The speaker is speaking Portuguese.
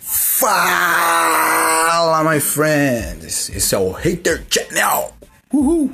Fala, my friends! Esse é o Hater Channel! Uhul!